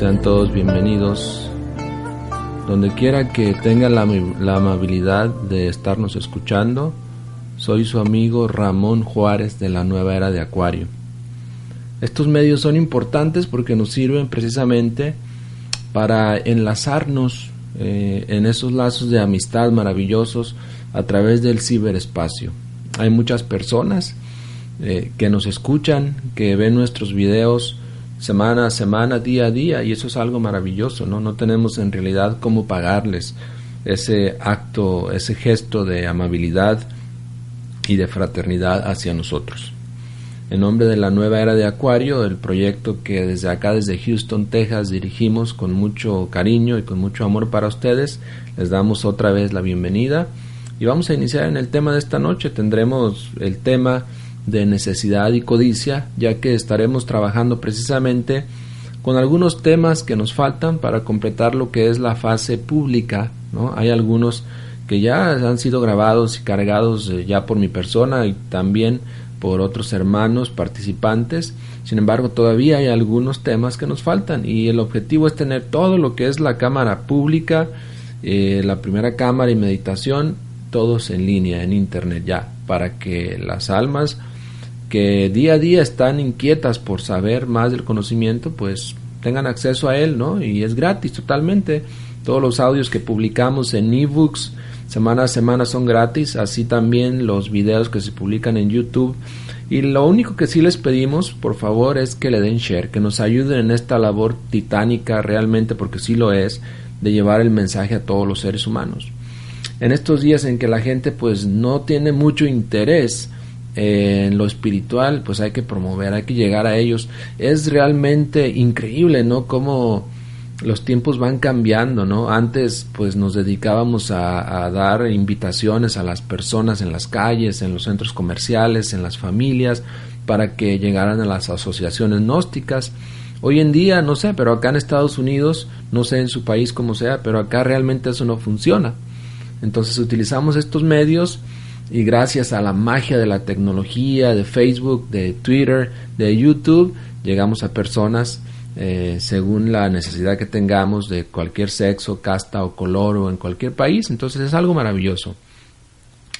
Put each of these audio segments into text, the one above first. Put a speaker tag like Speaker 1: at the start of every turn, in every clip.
Speaker 1: Sean todos bienvenidos. Donde quiera que tengan la, amabilidad de estarnos escuchando, soy su amigo Ramón Juárez de la nueva era de Acuario. Estos medios son importantes porque nos sirven precisamente para enlazarnos eh, en esos lazos de amistad maravillosos a través del ciberespacio. Hay muchas personas eh, que nos escuchan, que ven nuestros videos semana a semana, día a día, y eso es algo maravilloso, ¿no? No tenemos en realidad cómo pagarles ese acto, ese gesto de amabilidad y de fraternidad hacia nosotros. En nombre de la nueva era de Acuario, el proyecto que desde acá, desde Houston, Texas, dirigimos con mucho cariño y con mucho amor para ustedes, les damos otra vez la bienvenida y vamos a iniciar en el tema de esta noche. Tendremos el tema de necesidad y codicia, ya que estaremos trabajando precisamente con algunos temas que nos faltan para completar lo que es la fase pública. ¿no? Hay algunos que ya han sido grabados y cargados eh, ya por mi persona y también por otros hermanos participantes. Sin embargo, todavía hay algunos temas que nos faltan y el objetivo es tener todo lo que es la cámara pública, eh, la primera cámara y meditación, todos en línea, en internet ya, para que las almas que día a día están inquietas por saber más del conocimiento, pues tengan acceso a él, ¿no? Y es gratis totalmente. Todos los audios que publicamos en ebooks semana a semana son gratis, así también los videos que se publican en YouTube. Y lo único que sí les pedimos, por favor, es que le den share, que nos ayuden en esta labor titánica realmente, porque sí lo es, de llevar el mensaje a todos los seres humanos. En estos días en que la gente pues no tiene mucho interés en lo espiritual, pues hay que promover, hay que llegar a ellos. Es realmente increíble, ¿no? Cómo los tiempos van cambiando, ¿no? Antes pues nos dedicábamos a, dar invitaciones a las personas en las calles, en los centros comerciales, en las familias, para que llegaran a las asociaciones gnósticas. Hoy en día, no sé, pero acá en Estados Unidos, no sé en su país como sea, pero acá realmente eso no funciona. Entonces utilizamos estos medios y gracias a la magia de la tecnología, de Facebook, de Twitter, de YouTube, llegamos a personas eh, según la necesidad que tengamos de cualquier sexo, casta o color o en cualquier país. Entonces es algo maravilloso.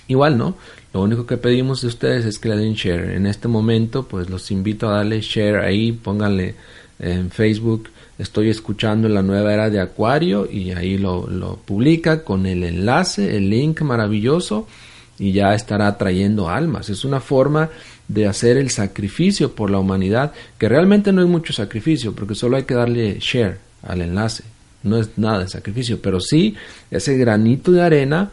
Speaker 1: Igual, ¿no? Lo único que pedimos de ustedes es que le den share. En este momento, pues los invito a darle share ahí, pónganle en Facebook. Estoy escuchando la nueva era de Acuario y ahí lo publica con el enlace, el link maravilloso y ya estará trayendo almas. Es una forma de hacer el sacrificio por la humanidad, que realmente no es mucho sacrificio, porque solo hay que darle share al enlace. No es nada de sacrificio, pero sí ese granito de arena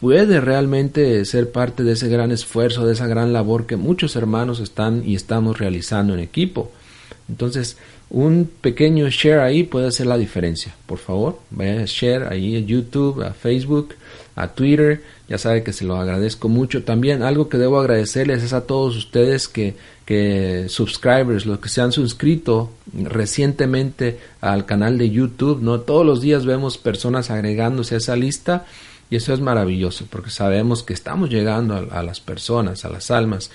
Speaker 1: puede realmente ser parte de ese gran esfuerzo, de esa gran labor que muchos hermanos están y estamos realizando en equipo. Entonces, un pequeño share ahí puede hacer la diferencia. Por favor, vaya a share ahí a YouTube, a Facebook, a Twitter. Ya sabe que se lo agradezco mucho. También algo que debo agradecerles es a todos ustedes que, que subscribers, los que se han suscrito recientemente al canal de YouTube. No todos los días vemos personas agregándose a esa lista y eso es maravilloso porque sabemos que estamos llegando a, a las personas, a las almas.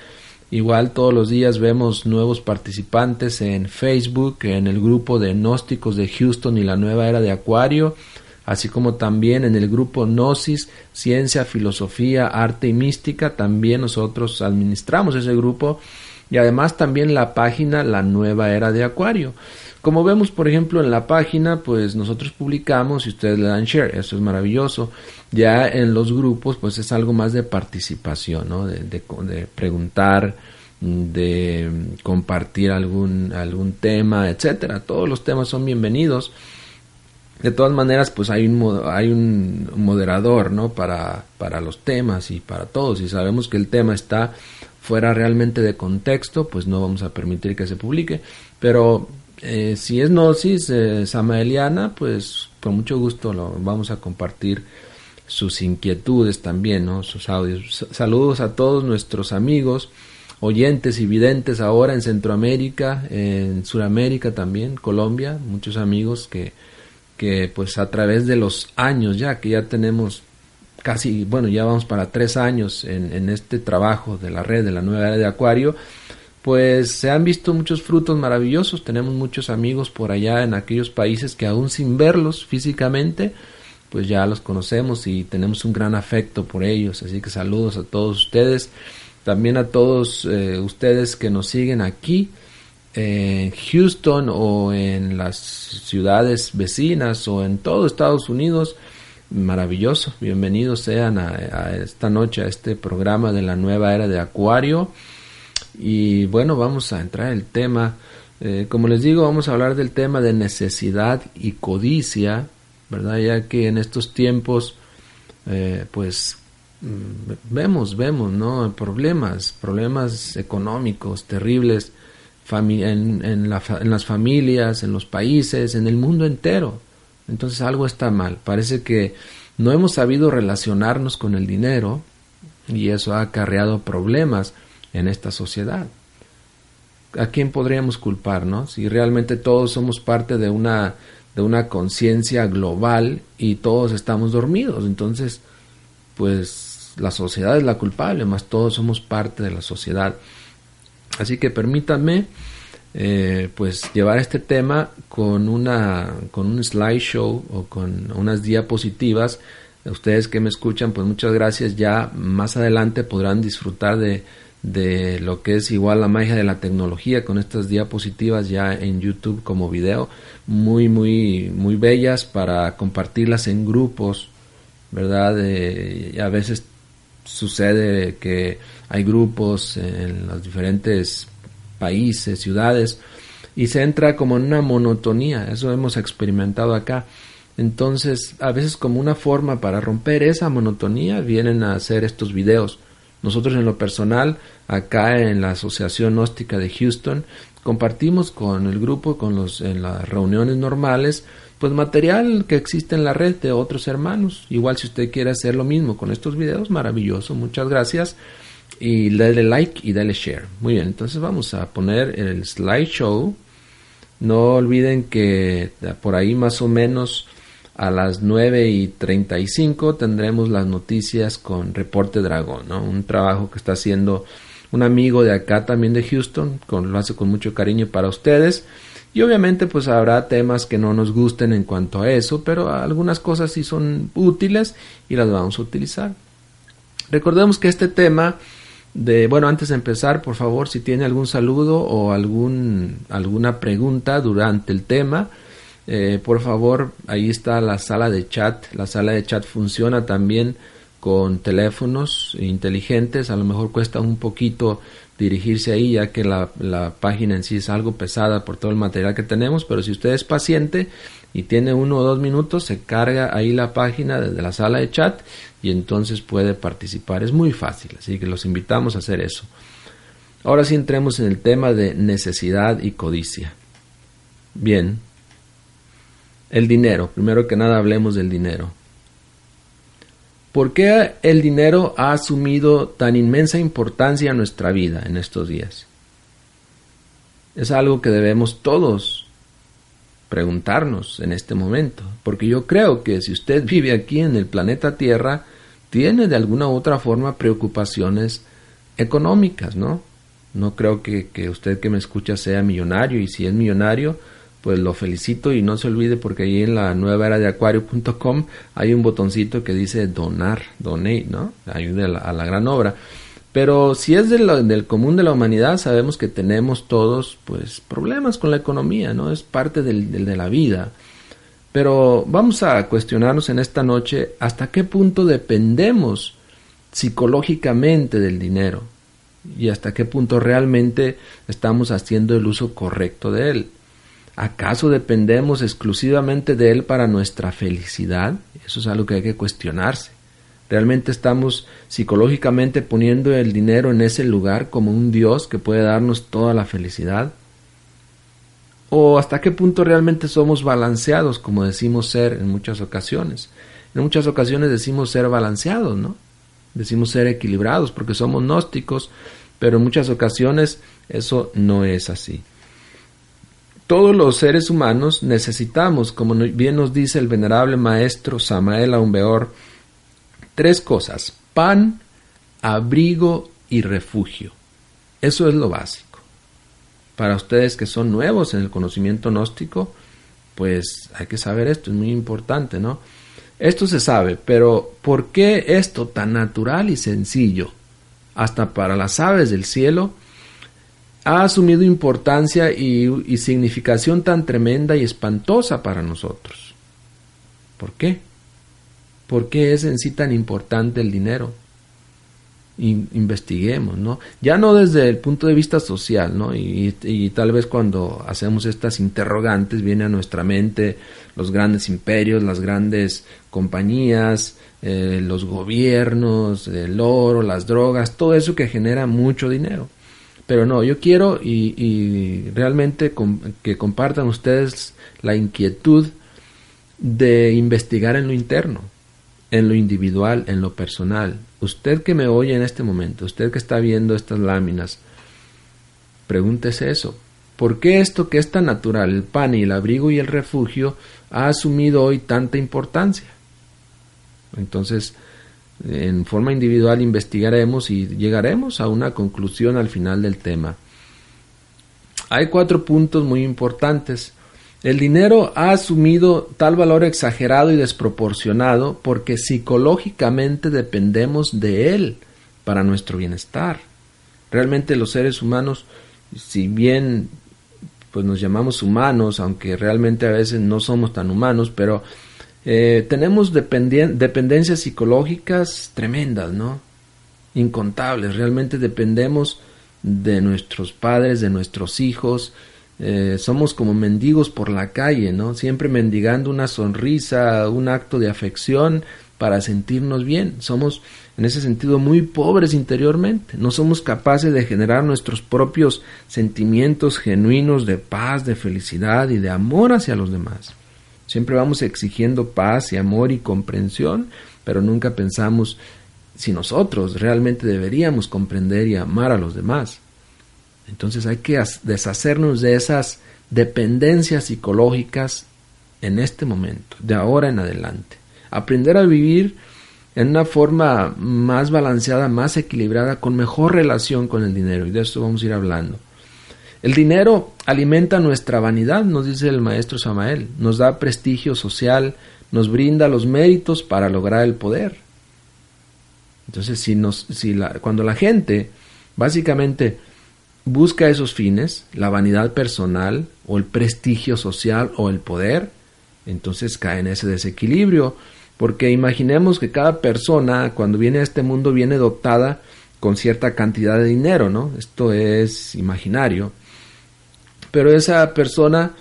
Speaker 1: Igual todos los días vemos nuevos participantes en Facebook, en el grupo de gnósticos de Houston y la nueva era de Acuario así como también en el grupo Gnosis, Ciencia, Filosofía, Arte y Mística, también nosotros administramos ese grupo y además también la página La Nueva Era de Acuario. Como vemos, por ejemplo, en la página, pues nosotros publicamos y ustedes le dan share, eso es maravilloso. Ya en los grupos, pues es algo más de participación, ¿no? de, de preguntar, de compartir algún, algún tema, etcétera. Todos los temas son bienvenidos. De todas maneras, pues hay un, hay un moderador, ¿no? Para, para los temas y para todos. Si sabemos que el tema está fuera realmente de contexto, pues no vamos a permitir que se publique. Pero eh, si es Gnosis eh, Samaeliana, pues con mucho gusto lo vamos a compartir sus inquietudes también, ¿no? Sus audios. Saludos a todos nuestros amigos, oyentes y videntes ahora en Centroamérica, en Sudamérica también, Colombia, muchos amigos que que pues a través de los años ya que ya tenemos casi, bueno, ya vamos para tres años en, este trabajo de la red de la nueva era de Acuario, pues se han visto muchos frutos maravillosos. Tenemos muchos amigos por allá en aquellos países que aún sin verlos físicamente, pues ya los conocemos y tenemos un gran afecto por ellos. Así que saludos a todos ustedes, también a todos eh, ustedes que nos siguen aquí en Houston o en las ciudades vecinas o en todo Estados Unidos. Maravilloso, bienvenidos sean a, esta noche a este programa de la nueva era de Acuario. Y bueno, vamos a entrar en el tema. Eh, como les digo, vamos a hablar del tema de necesidad y codicia, ¿verdad? Ya que en estos tiempos, eh, pues mm, vemos, vemos, ¿no? Problemas, problemas económicos terribles en, las familias, en los países, en el mundo entero. Entonces algo está mal. Parece que no hemos sabido relacionarnos con el dinero y eso ha acarreado problemas en esta sociedad. ¿A quién podríamos culpar, no? Si realmente todos somos parte de una de una conciencia global y todos estamos dormidos, entonces pues la sociedad es la culpable, más todos somos parte de la sociedad. Así que permítanme eh, pues llevar este tema con una con un slideshow o con unas diapositivas. Ustedes que me escuchan, pues muchas gracias. Ya más adelante podrán disfrutar de, de lo que es igual la magia de la tecnología con estas diapositivas ya en YouTube como video muy muy muy bellas para compartirlas en grupos verdad a veces sucede que hay grupos en los diferentes países, ciudades, y se entra como en una monotonía, eso hemos experimentado acá. Entonces, a veces como una forma para romper esa monotonía vienen a hacer estos videos. Nosotros en lo personal, acá en la Asociación Gnóstica de Houston, compartimos con el grupo, con los, en las reuniones normales, pues material que existe en la red de otros hermanos. Igual si usted quiere hacer lo mismo con estos videos, maravilloso, muchas gracias y dale like y dale share. Muy bien, entonces vamos a poner el slideshow. No olviden que por ahí más o menos a las 9 y 35 tendremos las noticias con Reporte Dragón, ¿no? un trabajo que está haciendo un amigo de acá también de Houston, con, lo hace con mucho cariño para ustedes. Y obviamente pues habrá temas que no nos gusten en cuanto a eso, pero algunas cosas sí son útiles y las vamos a utilizar. Recordemos que este tema de bueno antes de empezar por favor si tiene algún saludo o algún alguna pregunta durante el tema eh, por favor ahí está la sala de chat. La sala de chat funciona también con teléfonos inteligentes. A lo mejor cuesta un poquito dirigirse ahí ya que la, la página en sí es algo pesada por todo el material que tenemos pero si usted es paciente y tiene uno o dos minutos se carga ahí la página desde la sala de chat y entonces puede participar. Es muy fácil, así que los invitamos a hacer eso. Ahora sí entremos en el tema de necesidad y codicia. Bien, el dinero. Primero que nada hablemos del dinero. ¿Por qué el dinero ha asumido tan inmensa importancia en nuestra vida en estos días? Es algo que debemos todos preguntarnos en este momento, porque yo creo que si usted vive aquí en el planeta Tierra, tiene de alguna u otra forma preocupaciones económicas, ¿no? No creo que, que usted que me escucha sea millonario y si es millonario, pues lo felicito y no se olvide porque ahí en la nueva era de acuario.com hay un botoncito que dice donar, donate, ¿no? Ayude a la, a la gran obra. Pero si es del común de la humanidad, sabemos que tenemos todos pues problemas con la economía, ¿no? Es parte del, de la vida. Pero vamos a cuestionarnos en esta noche hasta qué punto dependemos psicológicamente del dinero y hasta qué punto realmente estamos haciendo el uso correcto de él. ¿Acaso dependemos exclusivamente de él para nuestra felicidad? Eso es algo que hay que cuestionarse. ¿Realmente estamos psicológicamente poniendo el dinero en ese lugar como un Dios que puede darnos toda la felicidad? ¿O hasta qué punto realmente somos balanceados como decimos ser en muchas ocasiones? En muchas ocasiones decimos ser balanceados, ¿no? Decimos ser equilibrados porque somos gnósticos, pero en muchas ocasiones eso no es así. Todos los seres humanos necesitamos, como bien nos dice el venerable maestro Samael Aumbeor, Tres cosas, pan, abrigo y refugio. Eso es lo básico. Para ustedes que son nuevos en el conocimiento gnóstico, pues hay que saber esto, es muy importante, ¿no? Esto se sabe, pero ¿por qué esto tan natural y sencillo, hasta para las aves del cielo, ha asumido importancia y, significación tan tremenda y espantosa para nosotros? ¿Por qué? ¿Por qué es en sí tan importante el dinero? investiguemos, ¿no? Ya no desde el punto de vista social, ¿no? Y, y, tal vez cuando hacemos estas interrogantes viene a nuestra mente los grandes imperios, las grandes compañías, eh, los gobiernos, el oro, las drogas, todo eso que genera mucho dinero. Pero no, yo quiero y, y realmente que compartan ustedes la inquietud de investigar en lo interno, en lo individual, en lo personal. Usted que me oye en este momento, usted que está viendo estas láminas, pregúntese eso. ¿Por qué esto que es tan natural, el pan y el abrigo y el refugio, ha asumido hoy tanta importancia? Entonces, en forma individual investigaremos y llegaremos a una conclusión al final del tema. Hay cuatro puntos muy importantes el dinero ha asumido tal valor exagerado y desproporcionado porque psicológicamente dependemos de él para nuestro bienestar. Realmente los seres humanos, si bien pues nos llamamos humanos, aunque realmente a veces no somos tan humanos, pero eh, tenemos dependencias psicológicas tremendas, ¿no? Incontables, realmente dependemos de nuestros padres, de nuestros hijos, eh, somos como mendigos por la calle, ¿no? Siempre mendigando una sonrisa, un acto de afección para sentirnos bien. Somos en ese sentido muy pobres interiormente. No somos capaces de generar nuestros propios sentimientos genuinos de paz, de felicidad y de amor hacia los demás. Siempre vamos exigiendo paz y amor y comprensión, pero nunca pensamos si nosotros realmente deberíamos comprender y amar a los demás. Entonces hay que deshacernos de esas dependencias psicológicas en este momento, de ahora en adelante. Aprender a vivir en una forma más balanceada, más equilibrada, con mejor relación con el dinero. Y de esto vamos a ir hablando. El dinero alimenta nuestra vanidad, nos dice el maestro Samael, nos da prestigio social, nos brinda los méritos para lograr el poder. Entonces, si nos, si cuando la gente básicamente busca esos fines, la vanidad personal o el prestigio social o el poder, entonces cae en ese desequilibrio, porque imaginemos que cada persona cuando viene a este mundo viene dotada con cierta cantidad de dinero, ¿no? Esto es imaginario. Pero esa persona,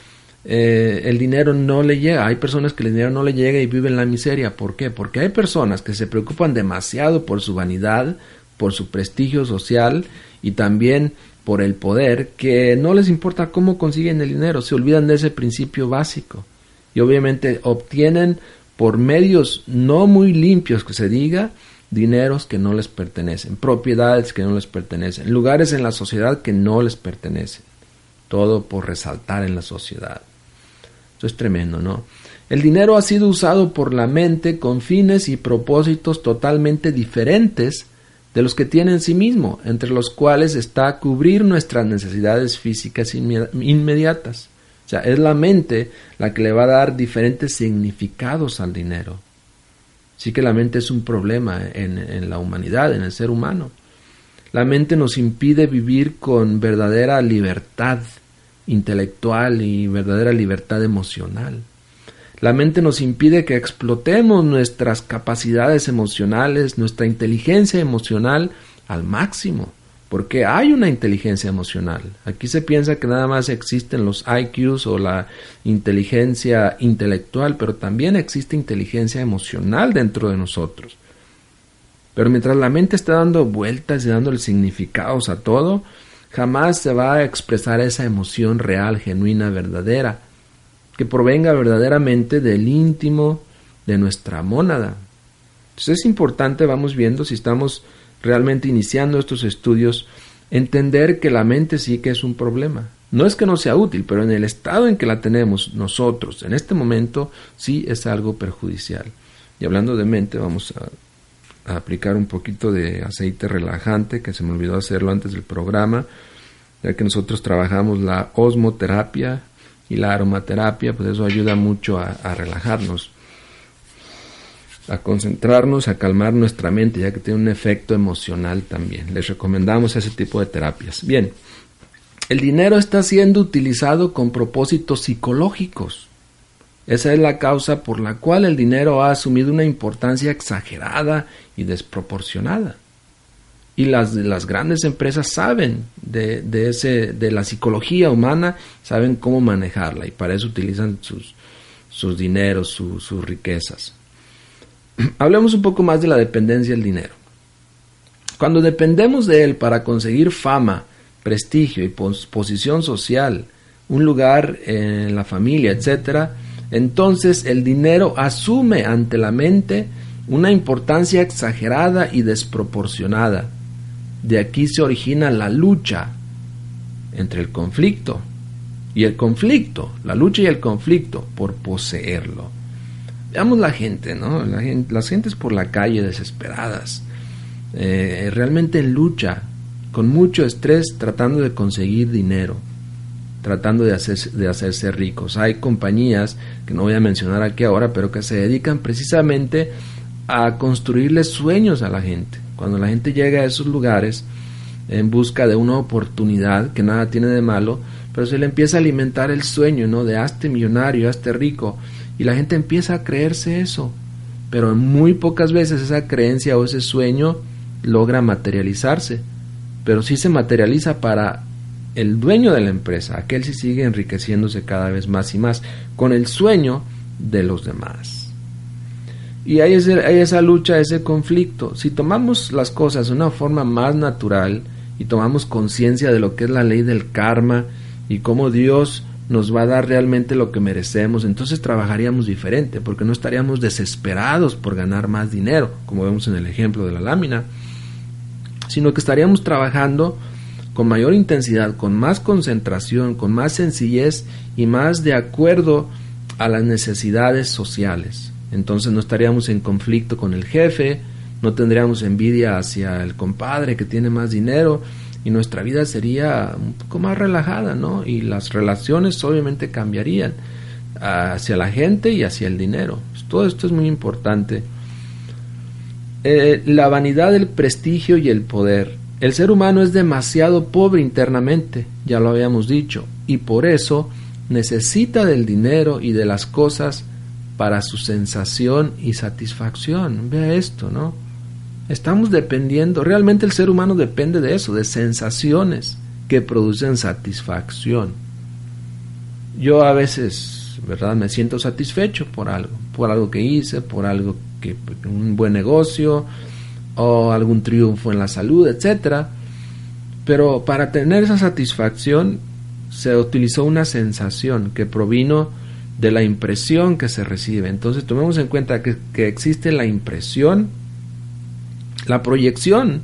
Speaker 1: eh, el dinero no le llega. Hay personas que el dinero no le llega y viven la miseria. ¿Por qué? Porque hay personas que se preocupan demasiado por su vanidad, por su prestigio social y también por el poder que no les importa cómo consiguen el dinero, se olvidan de ese principio básico y obviamente obtienen por medios no muy limpios que se diga dineros que no les pertenecen, propiedades que no les pertenecen, lugares en la sociedad que no les pertenecen, todo por resaltar en la sociedad. Eso es tremendo, ¿no? El dinero ha sido usado por la mente con fines y propósitos totalmente diferentes de los que tiene en sí mismo, entre los cuales está cubrir nuestras necesidades físicas inmediatas. O sea, es la mente la que le va a dar diferentes significados al dinero. Sí que la mente es un problema en, en la humanidad, en el ser humano. La mente nos impide vivir con verdadera libertad intelectual y verdadera libertad emocional. La mente nos impide que explotemos nuestras capacidades emocionales, nuestra inteligencia emocional al máximo, porque hay una inteligencia emocional. Aquí se piensa que nada más existen los IQs o la inteligencia intelectual, pero también existe inteligencia emocional dentro de nosotros. Pero mientras la mente está dando vueltas y dándole significados a todo, jamás se va a expresar esa emoción real, genuina, verdadera que provenga verdaderamente del íntimo de nuestra mónada. Entonces es importante, vamos viendo, si estamos realmente iniciando estos estudios, entender que la mente sí que es un problema. No es que no sea útil, pero en el estado en que la tenemos nosotros, en este momento, sí es algo perjudicial. Y hablando de mente, vamos a, a aplicar un poquito de aceite relajante, que se me olvidó hacerlo antes del programa. ya que nosotros trabajamos la osmoterapia y la aromaterapia, pues eso ayuda mucho a, relajarnos, a concentrarnos, a calmar nuestra mente, ya que tiene un efecto emocional también. Les recomendamos ese tipo de terapias. Bien, el dinero está siendo utilizado con propósitos psicológicos. Esa es la causa por la cual el dinero ha asumido una importancia exagerada y desproporcionada. Y las, las grandes empresas saben de, ese, de la psicología humana, saben cómo manejarla y para eso utilizan sus, sus dineros, sus riquezas. Hablemos un poco más de la dependencia del dinero. Cuando dependemos de él para conseguir fama, prestigio y posición social, un lugar en la familia, etcétera, entonces el dinero asume ante la mente una importancia exagerada y desproporcionada. De aquí se origina la lucha entre el conflicto y el conflicto, la lucha y el conflicto por poseerlo. Veamos la gente, ¿no? La gente, las gentes por la calle desesperadas, eh, realmente en lucha, con mucho estrés, tratando de conseguir dinero tratando de, de hacerse ricos. Hay compañías, que no voy a mencionar aquí ahora, pero que se dedican precisamente a construirles sueños a la gente. Cuando la gente llega a esos lugares en busca de una oportunidad, que nada tiene de malo, pero se le empieza a alimentar el sueño, ¿no? De hazte millonario, hazte rico. Y la gente empieza a creerse eso. Pero muy pocas veces esa creencia o ese sueño logra materializarse. Pero sí se materializa para el dueño de la empresa, aquel sí sigue enriqueciéndose cada vez más y más con el sueño de los demás. Y hay, esa lucha, ese conflicto. Si tomamos las cosas de una forma más natural y tomamos conciencia de lo que es la ley del karma y cómo Dios nos va a dar realmente lo que merecemos, entonces trabajaríamos diferente, porque no estaríamos desesperados por ganar más dinero, como vemos en el ejemplo de la lámina, sino que estaríamos trabajando con mayor intensidad, con más concentración, con más sencillez y más de acuerdo a las necesidades sociales. Entonces no estaríamos en conflicto con el jefe, no tendríamos envidia hacia el compadre que tiene más dinero y nuestra vida sería un poco más relajada, ¿no? Y las relaciones obviamente cambiarían hacia la gente y hacia el dinero. Todo esto es muy importante. Eh, la vanidad del prestigio y el poder. El ser humano es demasiado pobre internamente, ya lo habíamos dicho, y por eso necesita del dinero y de las cosas para su sensación y satisfacción. Vea esto, ¿no? Estamos dependiendo, realmente el ser humano depende de eso, de sensaciones que producen satisfacción. Yo a veces, ¿verdad? Me siento satisfecho por algo, por algo que hice, por algo que, un buen negocio, o algún triunfo en la salud, etcétera. Pero para tener esa satisfacción se utilizó una sensación que provino de la impresión que se recibe. Entonces tomemos en cuenta que, que existe la impresión, la proyección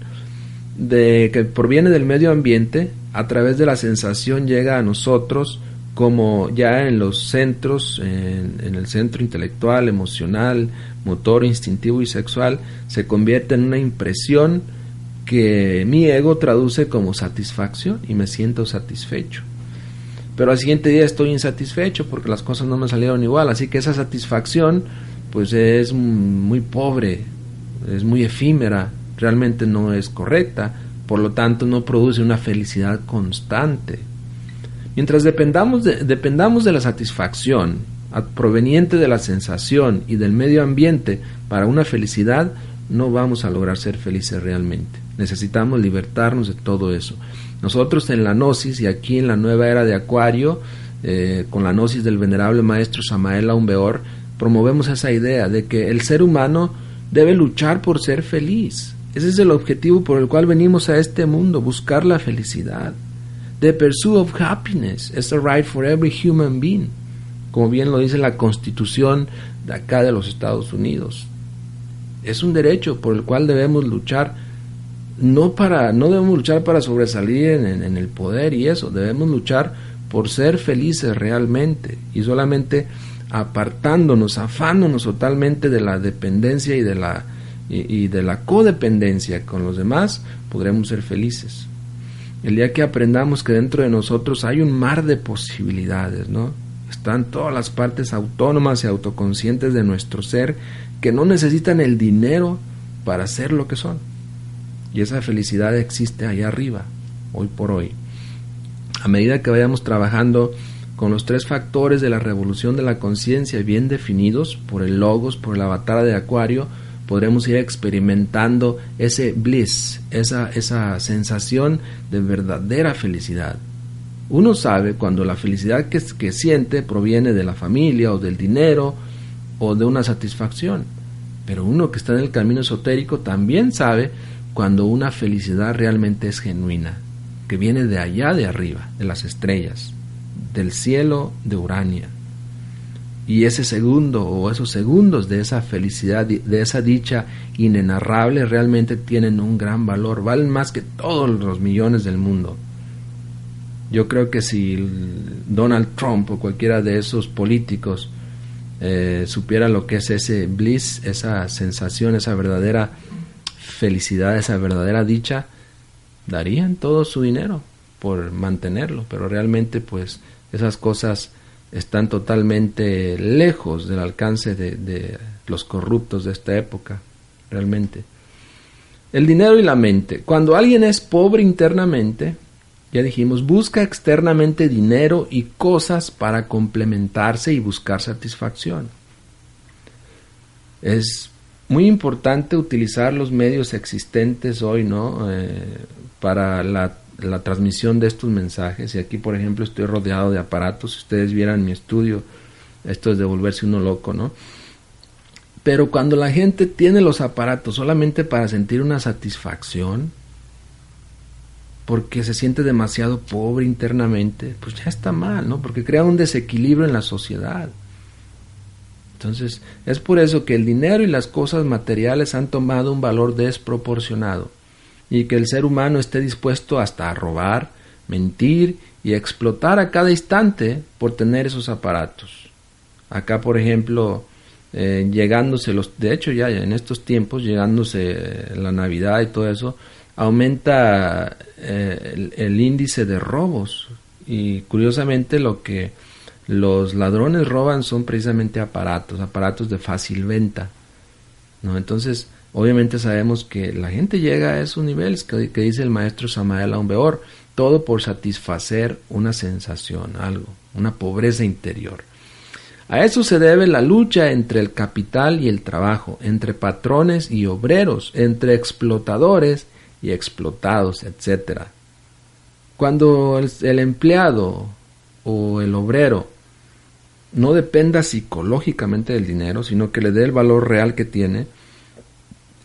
Speaker 1: de que proviene del medio ambiente, a través de la sensación llega a nosotros como ya en los centros, en, el centro intelectual, emocional, motor, instintivo y sexual, se convierte en una impresión que mi ego traduce como satisfacción y me siento satisfecho. Pero al siguiente día estoy insatisfecho porque las cosas no me salieron igual, así que esa satisfacción pues es muy pobre, es muy efímera, realmente no es correcta, por lo tanto no produce una felicidad constante. Mientras dependamos de, dependamos de la satisfacción proveniente de la sensación y del medio ambiente para una felicidad, no vamos a lograr ser felices realmente. Necesitamos libertarnos de todo eso. Nosotros en la Gnosis y aquí en la nueva era de Acuario, eh, con la Gnosis del venerable maestro Samael Aumbeor, promovemos esa idea de que el ser humano debe luchar por ser feliz. Ese es el objetivo por el cual venimos a este mundo, buscar la felicidad. The pursuit of happiness is a right for every human being, como bien lo dice la Constitución de acá de los Estados Unidos. Es un derecho por el cual debemos luchar, no para, no debemos luchar para sobresalir en, el poder y eso, debemos luchar por ser felices realmente y solamente apartándonos, afándonos totalmente de la dependencia y de la, y de la codependencia con los demás, podremos ser felices. El día que aprendamos que dentro de nosotros hay un mar de posibilidades, ¿no? Están todas las partes autónomas y autoconscientes de nuestro ser que no necesitan el dinero para ser lo que son. Y esa felicidad existe allá arriba, hoy por hoy. A medida que vayamos trabajando con los tres factores de la revolución de la conciencia bien definidos por el logos, por el avatar de Acuario, podremos ir experimentando ese bliss, esa, esa sensación de verdadera felicidad. Uno sabe cuando la felicidad que, que siente proviene de la familia o del dinero o de una satisfacción. Pero uno que está en el camino esotérico también sabe cuando una felicidad realmente es genuina, que viene de allá de arriba, de las estrellas, del cielo de Urania. Y ese segundo o esos segundos de esa felicidad, de esa dicha inenarrable, realmente tienen un gran valor, valen más que todos los millones del mundo. Yo creo que si Donald Trump o cualquiera de esos políticos eh, supiera lo que es ese bliss, esa sensación, esa verdadera felicidad, esa verdadera dicha, darían todo su dinero por mantenerlo, pero realmente pues esas cosas están totalmente lejos del alcance de, los corruptos de esta época, realmente. El dinero y la mente. Cuando alguien es pobre internamente, ya dijimos, busca externamente dinero y cosas para complementarse y buscar satisfacción. Es muy importante utilizar los medios existentes hoy, ¿no? Eh, para la transmisión de estos mensajes. Y aquí, por ejemplo, estoy rodeado de aparatos. Si ustedes vieran mi estudio, esto es de volverse uno loco, ¿no? Pero cuando la gente tiene los aparatos solamente para sentir una satisfacción, porque se siente demasiado pobre internamente, pues ya está mal, ¿no? Porque crea un desequilibrio en la sociedad. Entonces, es por eso que el dinero y las cosas materiales han tomado un valor desproporcionado y que el ser humano esté dispuesto hasta a robar, mentir y explotar a cada instante por tener esos aparatos. Acá, por ejemplo, eh, llegándose los, de hecho ya en estos tiempos, llegándose la Navidad y todo eso, aumenta eh, el, índice de robos y curiosamente lo que los ladrones roban son precisamente aparatos, aparatos de fácil venta. ¿no? Entonces, Obviamente sabemos que la gente llega a esos niveles que, dice el maestro Samael Aumbeor, todo por satisfacer una sensación, algo, una pobreza interior. A eso se debe la lucha entre el capital y el trabajo, entre patrones y obreros, entre explotadores y explotados, etc. Cuando el empleado o el obrero no dependa psicológicamente del dinero, sino que le dé el valor real que tiene,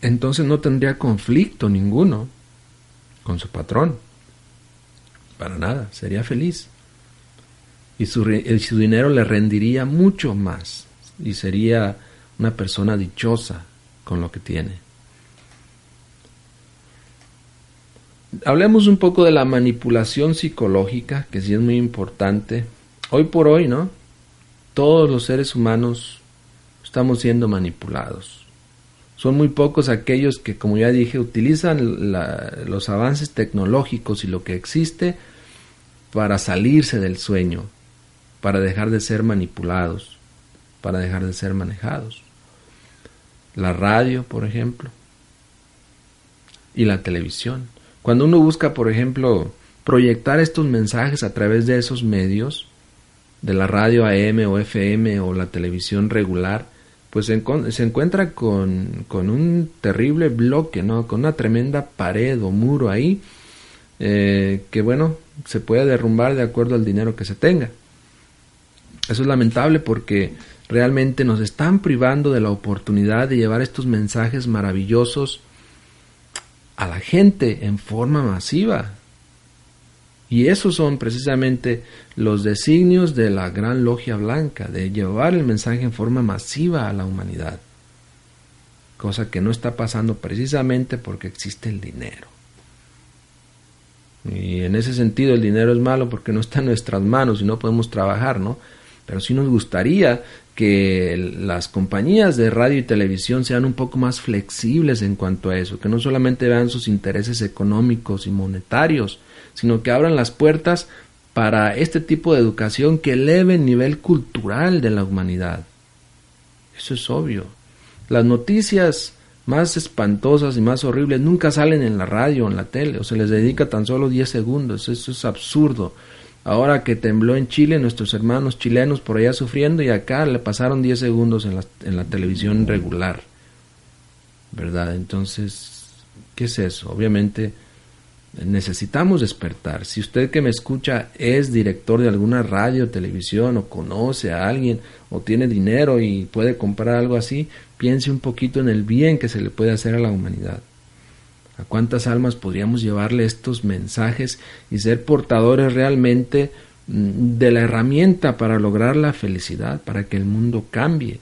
Speaker 1: entonces no tendría conflicto ninguno con su patrón. Para nada, sería feliz. Y su, su, dinero le rendiría mucho más y sería una persona dichosa con lo que tiene. Hablemos un poco de la manipulación psicológica, que sí es muy importante. Hoy por hoy, ¿no? Todos los seres humanos estamos siendo manipulados son muy pocos aquellos que, como ya dije, utilizan los avances tecnológicos y lo que existe para salirse del sueño, para dejar de ser manipulados, para dejar de ser manejados. La radio, por ejemplo, y la televisión. Cuando uno busca, por ejemplo, proyectar estos mensajes a través de esos medios, de la radio AM o FM o la televisión regular, pues se, encuentra con, un terrible bloque, ¿no? Con una tremenda pared o muro ahí, eh, que bueno, se puede derrumbar de acuerdo al dinero que se tenga. Eso es lamentable porque realmente nos están privando de la oportunidad de llevar estos mensajes maravillosos a la gente en forma masiva. Y esos son precisamente los designios de la gran logia blanca, de llevar el mensaje en forma masiva a la humanidad. Cosa que no está pasando precisamente porque existe el dinero. Y en ese sentido el dinero es malo porque no está en nuestras manos y no podemos trabajar, ¿no? Pero sí nos gustaría que las compañías de radio y televisión sean un poco más flexibles en cuanto a eso, que no solamente vean sus intereses económicos y monetarios, sino que abran las puertas para este tipo de educación que eleve el nivel cultural de la humanidad. Eso es obvio. Las noticias más espantosas y más horribles nunca salen en la radio o en la tele, o se les dedica tan solo 10 segundos. Eso es absurdo. Ahora que tembló en Chile, nuestros hermanos chilenos por allá sufriendo y acá le pasaron 10 segundos en la, en la televisión regular. ¿Verdad? Entonces, ¿qué es eso? Obviamente necesitamos despertar. Si usted que me escucha es director de alguna radio, televisión o conoce a alguien o tiene dinero y puede comprar algo así, piense un poquito en el bien que se le puede hacer a la humanidad. ¿A cuántas almas podríamos llevarle estos mensajes y ser portadores realmente mm, de la herramienta para lograr la felicidad, para que el mundo cambie?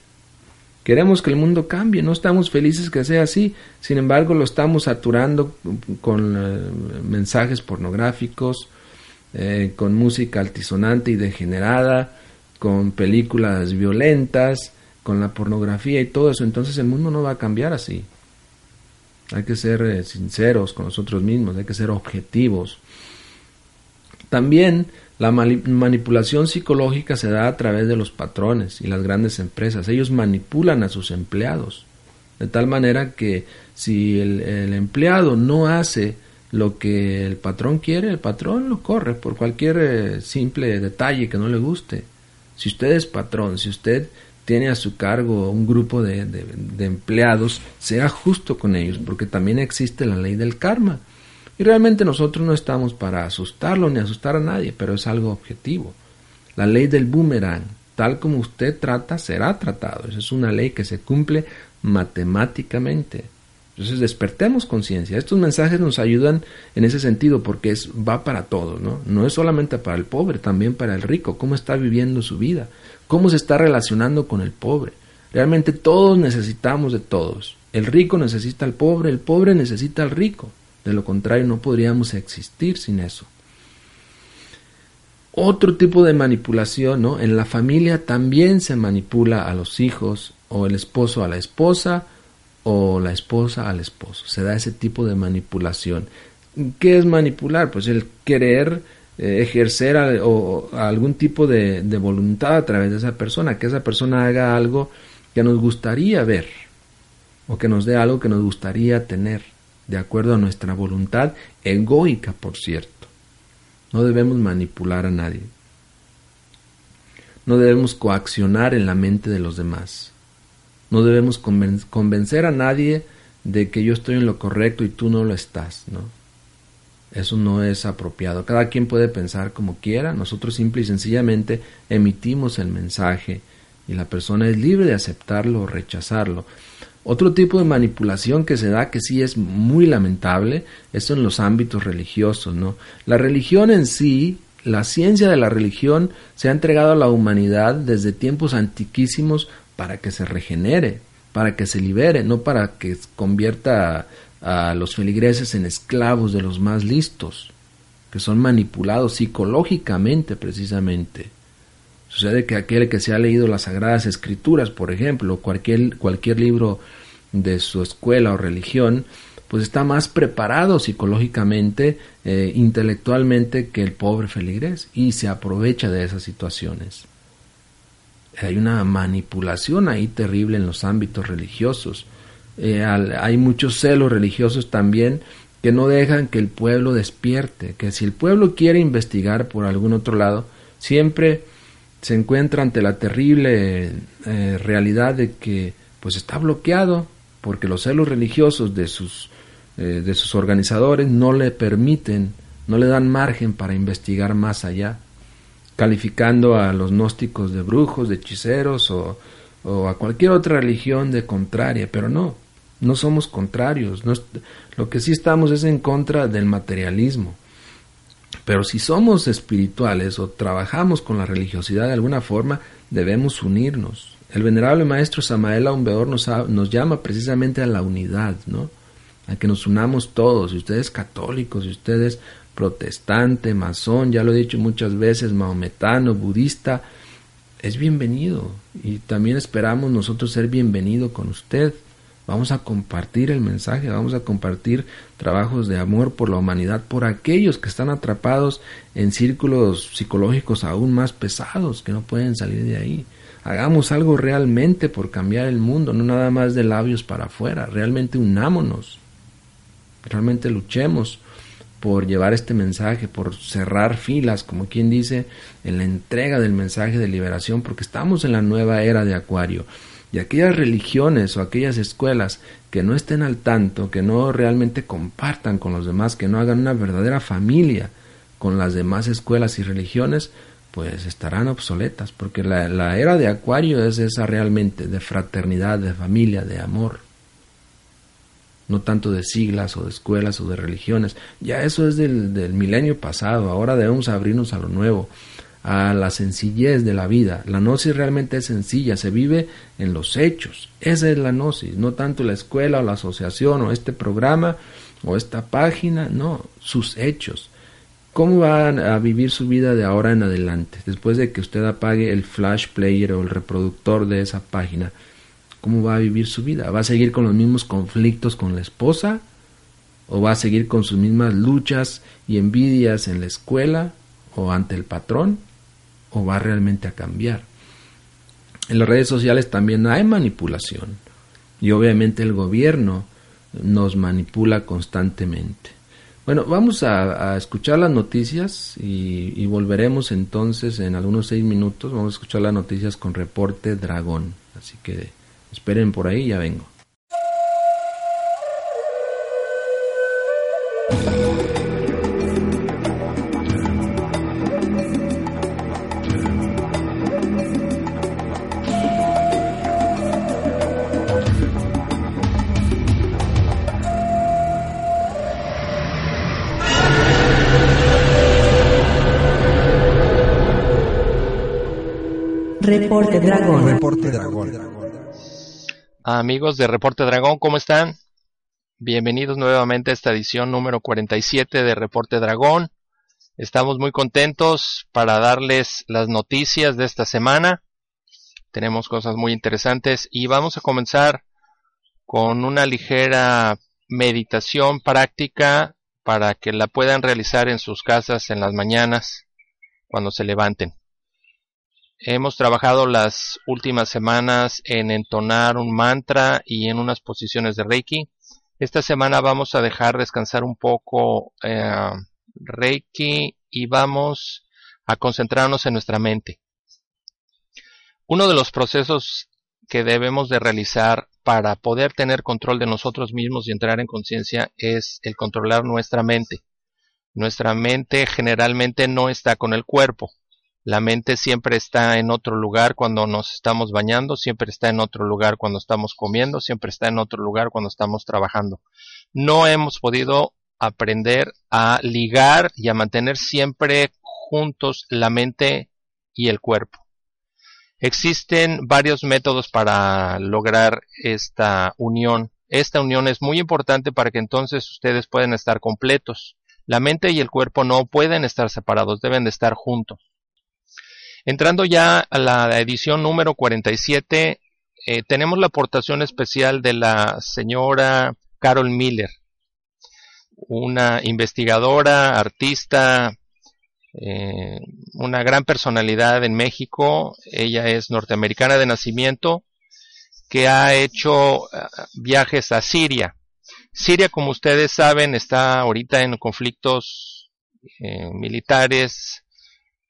Speaker 1: Queremos que el mundo cambie, no estamos felices que sea así, sin embargo lo estamos saturando con eh, mensajes pornográficos, eh, con música altisonante y degenerada, con películas violentas, con la pornografía y todo eso, entonces el mundo no va a cambiar así. Hay que ser eh, sinceros con nosotros mismos, hay que ser objetivos. También la manipulación psicológica se da a través de los patrones y las grandes empresas. Ellos manipulan a sus empleados. De tal manera que si el, empleado no hace lo que el patrón quiere, el patrón lo corre por cualquier eh, simple detalle que no le guste. Si usted es patrón, si usted tiene a su cargo un grupo de, empleados, sea justo con ellos, porque también existe la ley del karma. Y realmente nosotros no estamos para asustarlo ni asustar a nadie, pero es algo objetivo. La ley del boomerang, tal como usted trata, será tratado. Esa es una ley que se cumple matemáticamente. Entonces despertemos conciencia. Estos mensajes nos ayudan en ese sentido porque es, va para todos, ¿no? No es solamente para el pobre, también para el rico, cómo está viviendo su vida cómo se está relacionando con el pobre. Realmente todos necesitamos de todos. El rico necesita al pobre, el pobre necesita al rico. De lo contrario, no podríamos existir sin eso. Otro tipo de manipulación, ¿no? En la familia también se manipula a los hijos, o el esposo a la esposa, o la esposa al esposo. Se da ese tipo de manipulación. ¿Qué es manipular? Pues el querer eh, ejercer o, algún tipo de, de, voluntad a través de esa persona, que esa persona haga algo que nos gustaría ver o que nos dé algo que nos gustaría tener, de acuerdo a nuestra voluntad egoica, por cierto. No debemos manipular a nadie. No debemos coaccionar en la mente de los demás. No debemos convencer a nadie de que yo estoy en lo correcto y tú no lo estás, ¿no? Eso no es apropiado. Cada quien puede pensar como quiera. Nosotros simple y sencillamente emitimos el mensaje y la persona es libre de aceptarlo o rechazarlo. Otro tipo de manipulación que se da que sí es muy lamentable es en los ámbitos religiosos, ¿no? La religión en sí, la ciencia de la religión se ha entregado a la humanidad desde tiempos antiquísimos para que se regenere, para que se libere, no para que convierta a los feligreses en esclavos de los más listos, que son manipulados psicológicamente precisamente. Sucede que aquel que se ha leído las Sagradas Escrituras, por ejemplo, cualquier, cualquier libro de su escuela o religión, pues está más preparado psicológicamente, eh, intelectualmente que el pobre feligrés y se aprovecha de esas situaciones. Hay una manipulación ahí terrible en los ámbitos religiosos eh, hay muchos celos religiosos también que no dejan que el pueblo despierte, que si el pueblo quiere investigar por algún otro lado, siempre se encuentra ante la terrible eh, realidad de que pues está bloqueado porque los celos religiosos de sus, eh, de sus organizadores no le permiten, no le dan margen para investigar más allá, calificando a los gnósticos de brujos, de hechiceros o, o a cualquier otra religión de contraria, pero no, no somos contrarios, lo que sí estamos es en contra del materialismo. Pero si somos espirituales o trabajamos con la religiosidad de alguna forma, debemos unirnos. El venerable maestro Samael Aumbeor nos, nos llama precisamente a la unidad, ¿no? A que nos unamos todos, si usted es católico, si usted es protestante, masón, ya lo he dicho muchas veces, maometano, budista, es bienvenido. Y también esperamos nosotros ser bienvenido con usted Vamos a compartir el mensaje, vamos a compartir trabajos de amor por la humanidad, por aquellos que están atrapados en círculos psicológicos aún más pesados, que no pueden salir de ahí. Hagamos algo realmente por cambiar el mundo, no nada más de labios para afuera, realmente unámonos, realmente luchemos por llevar este mensaje, por cerrar filas, como quien dice, en la entrega del mensaje de liberación, porque estamos en la nueva era de Acuario. Y aquellas religiones o aquellas escuelas que no estén al tanto, que no realmente compartan con los demás, que no hagan una verdadera familia con las demás escuelas y religiones, pues estarán obsoletas, porque la, era de Acuario es esa realmente, de fraternidad, de familia, de amor no tanto de siglas o de escuelas o de religiones. Ya eso es del, del milenio pasado, ahora debemos abrirnos a lo nuevo, a la sencillez de la vida. La gnosis realmente es sencilla, se vive en los hechos. Esa es la gnosis, no tanto la escuela o la asociación o este programa o esta página, no, sus hechos. ¿Cómo va a vivir su vida de ahora en adelante? Después de que usted apague el flash player o el reproductor de esa página, ¿cómo va a vivir su vida? ¿Va a seguir con los mismos conflictos con la esposa? ¿O va a seguir con sus mismas luchas y envidias en la escuela o ante el patrón? ¿O va realmente a cambiar? En las redes sociales también hay manipulación y obviamente el gobierno nos manipula constantemente. Bueno, vamos a, escuchar las noticias y, y, volveremos entonces en algunos seis minutos. Vamos a escuchar las noticias con reporte Dragón. Así que Esperen por ahí, ya vengo.
Speaker 2: Amigos de Reporte Dragón, ¿cómo están? Bienvenidos nuevamente a esta edición número 47 de Reporte Dragón. Estamos muy contentos para darles las noticias de esta semana. Tenemos cosas muy interesantes y vamos a comenzar con una ligera meditación práctica para que la puedan realizar en sus casas en las mañanas cuando se levanten. Hemos trabajado las últimas semanas en entonar un mantra y en unas posiciones de Reiki. Esta semana vamos a dejar descansar un poco eh, Reiki y vamos a concentrarnos en nuestra mente. Uno de los procesos que debemos de realizar para poder tener control de nosotros mismos y entrar en conciencia es el controlar nuestra mente. Nuestra mente generalmente no está con el cuerpo. La mente siempre está en otro lugar cuando nos estamos bañando, siempre está en otro lugar cuando estamos comiendo, siempre está en otro lugar cuando estamos trabajando. No hemos podido aprender a ligar y a mantener siempre juntos la mente y el cuerpo. Existen varios métodos para lograr esta unión. Esta unión es muy importante para que entonces ustedes puedan estar completos. La mente y el cuerpo no pueden estar separados, deben de estar juntos. Entrando ya a la edición número 47, eh, tenemos la aportación especial de la señora Carol Miller, una investigadora, artista, eh, una gran personalidad en México. Ella es norteamericana de nacimiento, que ha hecho eh, viajes a Siria. Siria, como ustedes saben, está ahorita en conflictos militares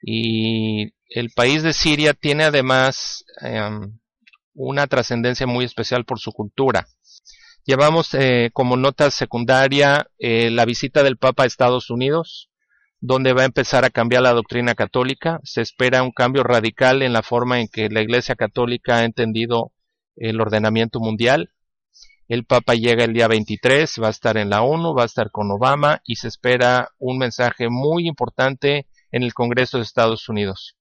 Speaker 2: y el país de Siria tiene además em, una trascendencia muy especial por su cultura. Llevamos eh, como nota secundaria eh, la visita del Papa a Estados Unidos, donde va a empezar a cambiar la doctrina católica. Se espera un cambio radical en la forma en que la Iglesia Católica ha entendido el ordenamiento mundial. El Papa llega el día 23, va a estar en la ONU, va a estar con Obama y se espera un mensaje muy importante en el Congreso de Estados Unidos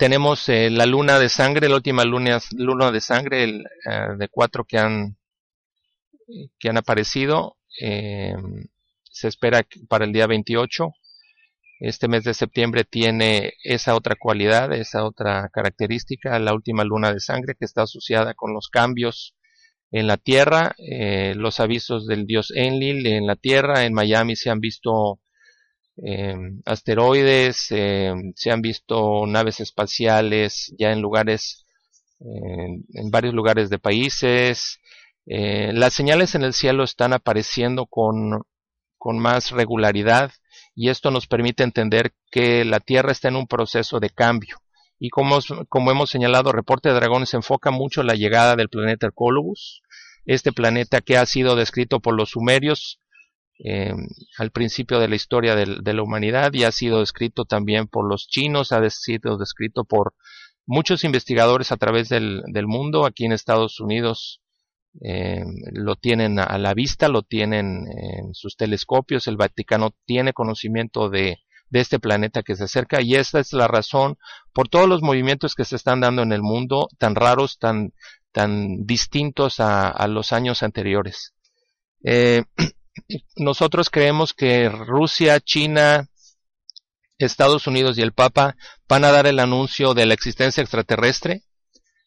Speaker 2: tenemos eh, la luna de sangre, la última luna, luna de sangre el, eh, de cuatro que han, que han aparecido. Eh, se espera para el día 28. Este mes de septiembre tiene esa otra cualidad, esa otra característica, la última luna de sangre que está asociada con los cambios en la Tierra, eh, los avisos del dios Enlil en la Tierra, en Miami se han visto eh, asteroides, eh, se han visto naves espaciales ya en lugares, en varios lugares de países. las señales en el cielo están apareciendo con, con más regularidad y esto nos permite entender que la Tierra está en un proceso de cambio. Y como, como hemos señalado, Reporte de Dragón se enfoca mucho en la llegada del planeta Hercolobus, este planeta que ha sido descrito por los sumerios eh, al principio de la historia de, la humanidad y ha sido descrito también por los chinos, ha sido descrito por muchos investigadores a través del, mundo. Aquí en Estados Unidos eh, lo tienen a la vista, lo tienen en sus telescopios, el Vaticano tiene conocimiento de, de este planeta que se acerca y esta es la razón por todos los movimientos que se están dando en el mundo tan raros, tan, tan distintos a, los años anteriores. Eh, nosotros creemos que Rusia, China, Estados Unidos y el Papa van a dar el anuncio de la existencia extraterrestre.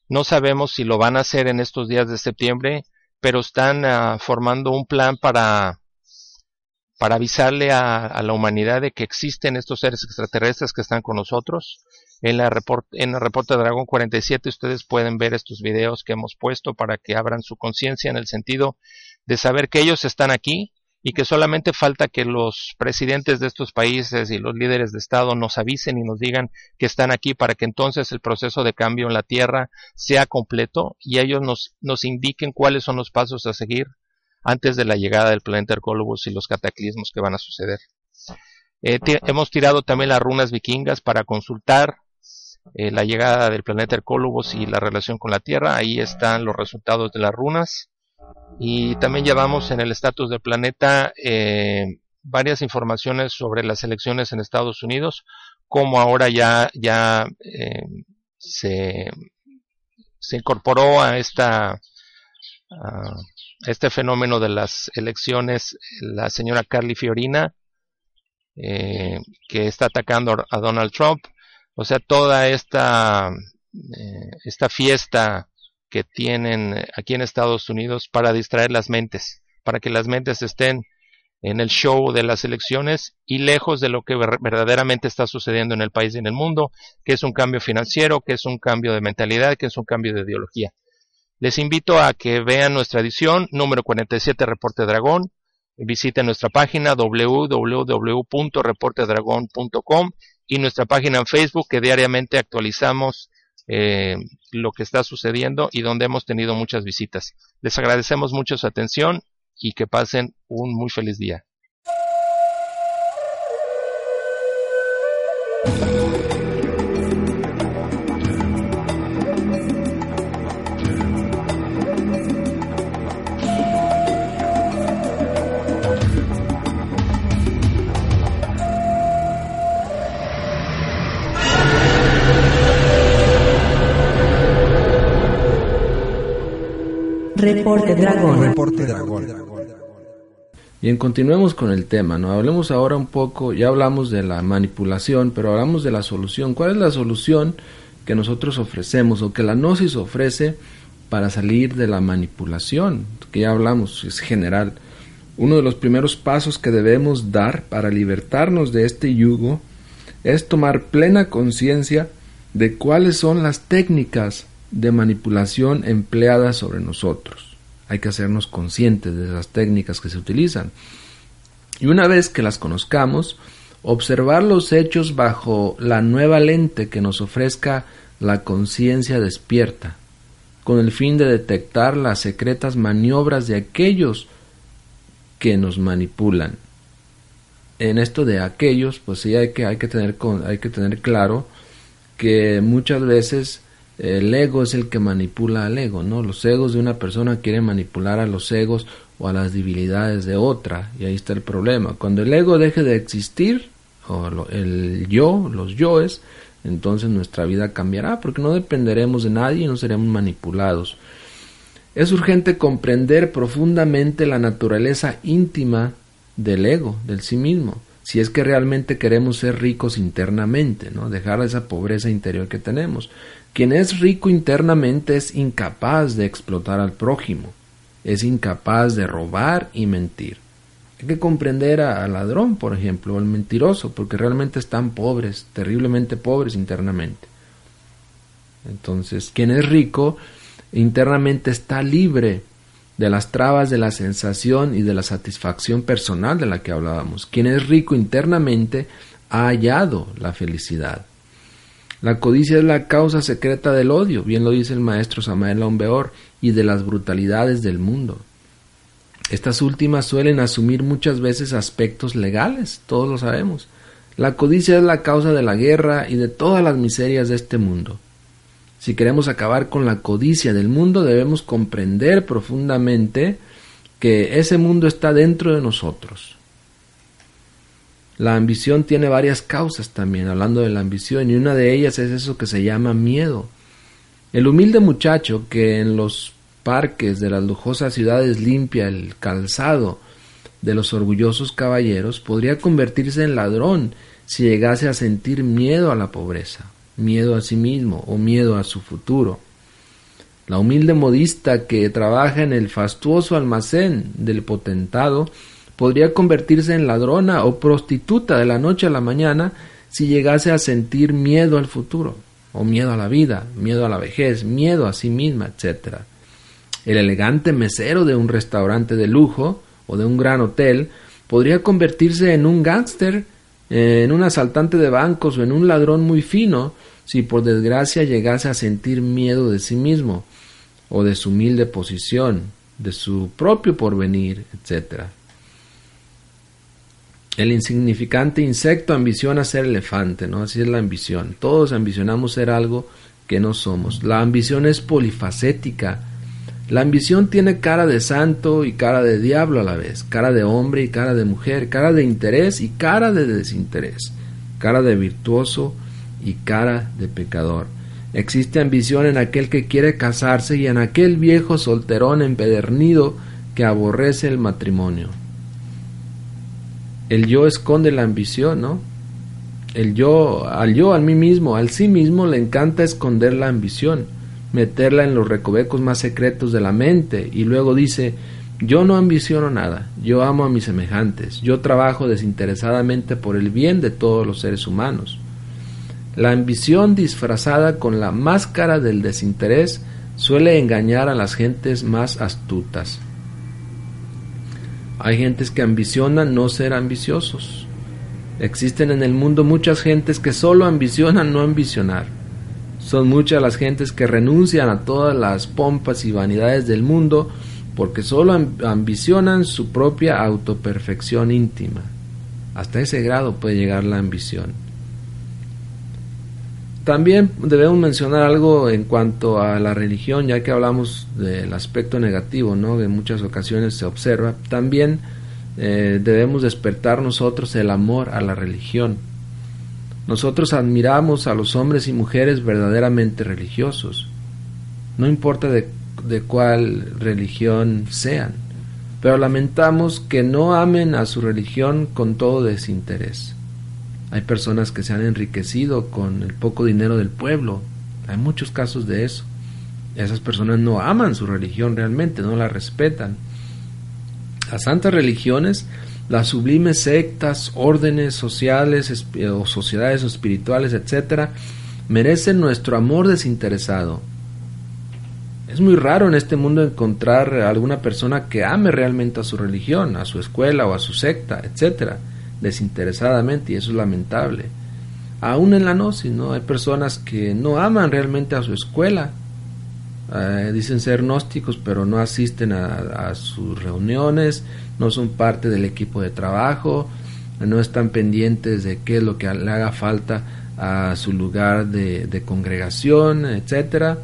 Speaker 2: No sabemos si lo van a hacer en estos días de septiembre, pero están ah, formando un plan para para avisarle a, la humanidad de que existen estos seres extraterrestres que están con nosotros. En la en el reporte de Dragón 47 ustedes pueden ver estos videos que hemos puesto para que abran su conciencia en el sentido de saber que ellos están aquí y que solamente falta que los presidentes de estos países y los líderes de Estado nos avisen y nos digan que están aquí para que entonces el proceso de cambio en la Tierra sea completo y ellos nos, nos indiquen cuáles son los pasos a seguir antes de la llegada del planeta Hercolobus y los cataclismos que van a suceder. Eh, hemos tirado también las runas vikingas para consultar eh, la llegada del planeta Hercolobus y la relación con la Tierra. Ahí están los resultados de las runas. Y también llevamos en el estatus del planeta eh, varias informaciones sobre las elecciones en Estados Unidos, como ahora ya, ya se, se incorporó a esta este fenómeno de las elecciones, la señora Carly Fiorina, eh, que está atacando a Donald Trump, o sea, toda esta, eh, esta fiesta que tienen aquí en Estados Unidos para distraer las mentes, para que las mentes estén en el show de las elecciones y lejos de lo que verdaderamente está sucediendo en el país y en el mundo, que es un cambio financiero, que es un cambio de mentalidad, que es un cambio de ideología. Les invito a que vean nuestra edición número 47 Reporte Dragón. Visiten nuestra página www.reportedragón.com y nuestra página en Facebook que diariamente actualizamos eh, lo que está sucediendo y donde hemos tenido muchas visitas. Les agradecemos mucho su atención y que pasen un muy feliz día.
Speaker 3: Reporte Dragón. Reporte Dragón.
Speaker 1: Bien, continuemos con el tema, ¿no? Hablemos ahora un poco, ya hablamos de la manipulación, pero hablamos de la solución. ¿Cuál es la solución que nosotros ofrecemos o que la Gnosis ofrece para salir de la manipulación? Que ya hablamos, es general. Uno de los primeros pasos que debemos dar para libertarnos de este yugo es tomar plena conciencia de cuáles son las técnicas de manipulación empleadas sobre nosotros. Hay que hacernos conscientes de esas técnicas que se utilizan. Y una vez que las conozcamos, observar los hechos bajo la nueva lente que nos ofrezca la conciencia despierta, con el fin de detectar las secretas maniobras de aquellos que nos manipulan. En esto de aquellos, pues sí hay que, hay que, tener, hay que tener claro que muchas veces el ego es el que manipula al ego, ¿no? Los egos de una persona quieren manipular a los egos o a las debilidades de otra, y ahí está el problema. Cuando el ego deje de existir, o el yo, los yoes, entonces nuestra vida cambiará, porque no dependeremos de nadie y no seremos manipulados. Es urgente comprender profundamente la naturaleza íntima del ego, del sí mismo, si es que realmente queremos ser ricos internamente, ¿no? Dejar esa pobreza interior que tenemos. Quien es rico internamente es incapaz de explotar al prójimo. es incapaz de robar y mentir. Hay que comprender al ladrón, por ejemplo, o al mentiroso, porque realmente están pobres, terriblemente pobres internamente. Entonces, quien es rico internamente está libre de las trabas de la sensación y de la satisfacción personal de la que hablábamos. Quien es rico internamente ha hallado la felicidad. La codicia es la causa secreta del odio, bien lo dice el maestro Samael Lombeor, y de las brutalidades del mundo. Estas últimas suelen asumir muchas veces aspectos legales, todos lo sabemos. La codicia es la causa de la guerra y de todas las miserias de este mundo. Si queremos acabar con la codicia del mundo, debemos comprender profundamente que ese mundo está dentro de nosotros. La ambición tiene varias causas también, hablando de la ambición, y una de ellas es eso que se llama miedo. El humilde muchacho que en los parques de las lujosas ciudades limpia el calzado de los orgullosos caballeros podría convertirse en ladrón si llegase a sentir miedo a la pobreza, miedo a sí mismo o miedo a su futuro. La humilde modista que trabaja en el fastuoso almacén del potentado podría convertirse en ladrona o prostituta de la noche a la mañana si llegase a sentir miedo al futuro, o miedo a la vida, miedo a la vejez, miedo a sí misma, etc. El elegante mesero de un restaurante de lujo o de un gran hotel podría convertirse en un gángster, en un asaltante de bancos o en un ladrón muy fino si por desgracia llegase a sentir miedo de sí mismo o de su humilde posición, de su propio porvenir, etc. El insignificante insecto ambiciona ser elefante, ¿no? Así es la ambición. Todos ambicionamos ser algo que no somos. La ambición es polifacética. La ambición tiene cara de santo y cara de diablo a la vez, cara de hombre y cara de mujer, cara de interés y cara de desinterés, cara de virtuoso y cara de pecador. Existe ambición en aquel que quiere casarse y en aquel viejo solterón empedernido que aborrece el matrimonio. El yo esconde la ambición, ¿no? El yo, al yo, al mí mismo, al sí mismo le encanta esconder la ambición, meterla en los recovecos más secretos de la mente y luego dice, yo no ambiciono nada, yo amo a mis semejantes, yo trabajo desinteresadamente por el bien de todos los seres humanos. La ambición disfrazada con la máscara del desinterés suele engañar a las gentes más astutas. Hay gentes que ambicionan no ser ambiciosos. Existen en el mundo muchas gentes que solo ambicionan no ambicionar. Son muchas las gentes que renuncian a todas las pompas y vanidades del mundo porque solo ambicionan su propia autoperfección íntima. Hasta ese grado puede llegar la ambición. También debemos mencionar algo en cuanto a la religión, ya que hablamos del aspecto negativo, ¿no? Que en muchas ocasiones se observa. También eh, debemos despertar nosotros el amor a la religión. Nosotros admiramos a los hombres y mujeres verdaderamente religiosos, no importa de, de cuál religión sean, pero lamentamos que no amen a su religión con todo desinterés. Hay personas que se han enriquecido con el poco dinero del pueblo. Hay muchos casos de eso. Esas personas no aman su religión realmente, no la respetan. Las santas religiones, las sublimes sectas, órdenes sociales o sociedades espirituales, etc., merecen nuestro amor desinteresado. Es muy raro en este mundo encontrar alguna persona que ame realmente a su religión, a su escuela o a su secta, etcétera desinteresadamente y eso es lamentable. Aún en la gnosis, ¿no? Hay personas que no aman realmente a su escuela, eh, dicen ser gnósticos, pero no asisten a, sus reuniones, no son parte del equipo de trabajo, no están pendientes de qué es lo que le haga falta a su lugar de, de congregación, etcétera.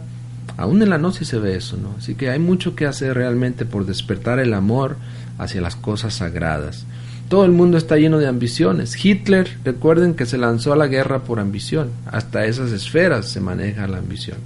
Speaker 1: Aún en la gnosis se ve eso, ¿no? Así que hay mucho que hacer realmente por despertar el amor hacia las cosas sagradas. Todo el mundo está lleno de ambiciones. Hitler, recuerden que se lanzó a la guerra por ambición. Hasta esas esferas se maneja la ambición.